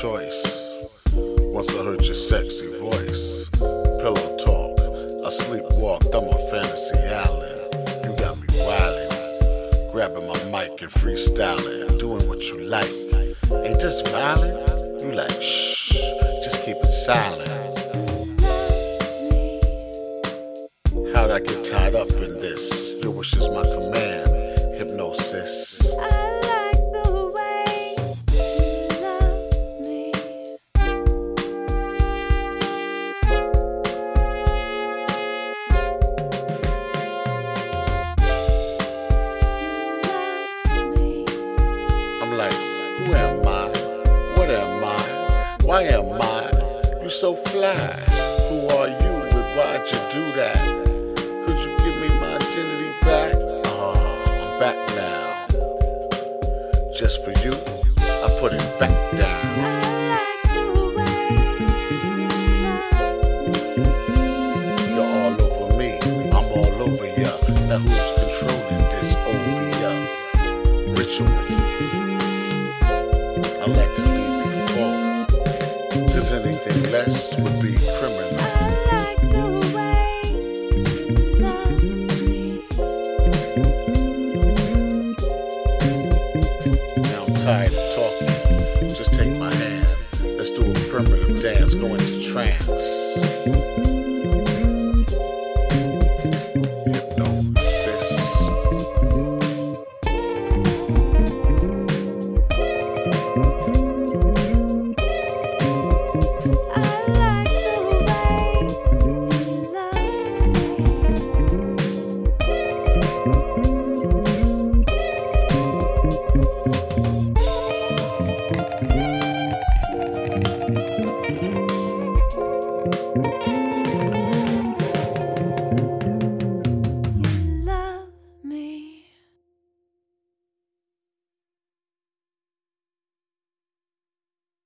choice. Once I heard your sexy voice, pillow talk. I sleepwalked, I'm fantasy island. You got me wildin', grabbing my mic and freestyling, doing what you like. Ain't this violent? You like shh, just keep it silent. How'd I get tied up in this? Your wish is my command, hypnosis. Why am I? You so fly. Who are you and why'd you do that? Could you give me my identity back? Oh, I'm back now. Just for you, I put it back down. I like the way you love me. You're all over me, I'm all over ya. Now who's controlling this opium ritual? Cause anything less would be criminal. I like the way you love me. Now I'm tired of talking. Just take my hand. Let's do a primitive dance, go into trance.